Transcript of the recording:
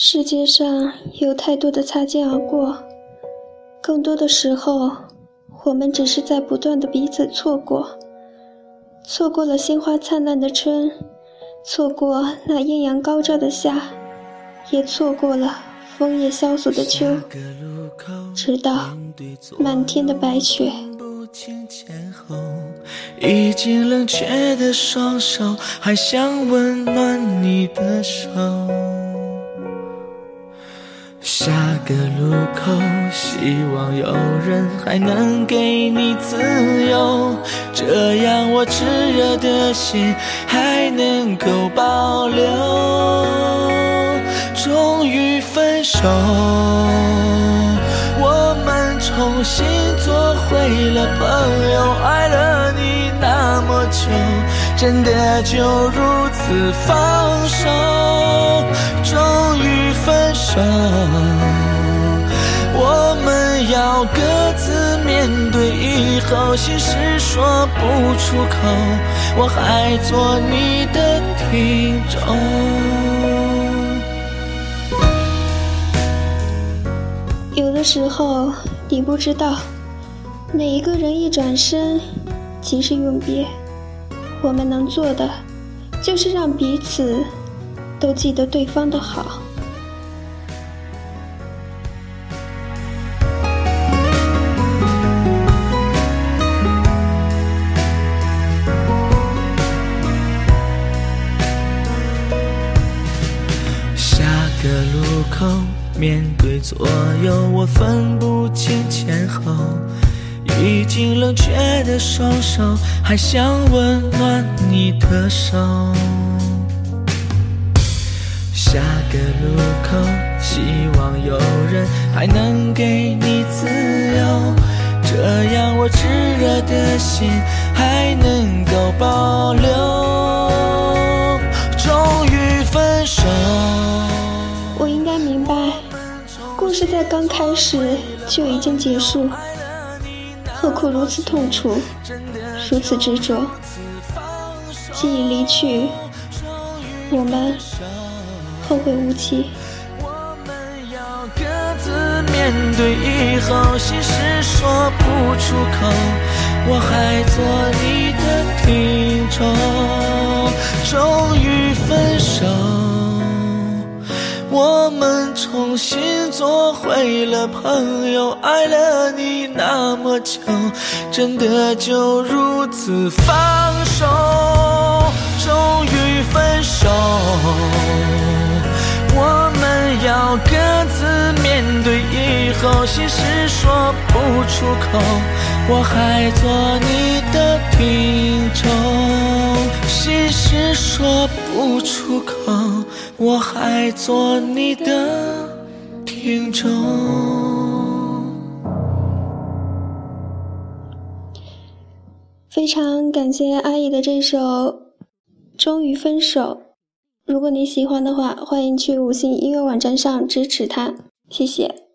世界上有太多的擦肩而过，更多的时候，我们只是在不断的彼此错过，错过了鲜花灿烂的春，错过那艳阳高照的夏，也错过了枫叶萧索的秋，直到满天的白雪。已经冷却的双手，还想温暖你的手。下个路口，希望有人还能给你自由，这样我炙热的心还能够保留。终于分手，我们重新做回了朋友，爱了你那么久，真的就如此放手。好，心事说不出口，我还做你的听众。有的时候，你不知道，每一个人一转身即是永别，我们能做的，就是让彼此。都记得对方的好。的路口，面对左右，我分不清前后。已经冷却的双手，还想温暖你的手。下个路口，希望有人还能给你自由，这样我炙热的心还能够保留。终于分手，故事在刚开始就已经结束，何苦如此痛楚，如此执着？既已离去，我们。后会无期。我们要各自面对以后，心事说不出口，我还做你的听众。重新做回了朋友，爱了你那么久，真的就如此放手。终于分手。我们要各自面对以后，心事说不出口，我还做你的听众。心事说不出口，我还做你的听众。非常感谢阿姨的这首《终于分手》。如果你喜欢的话，欢迎去五星音乐网站上支持他，谢谢。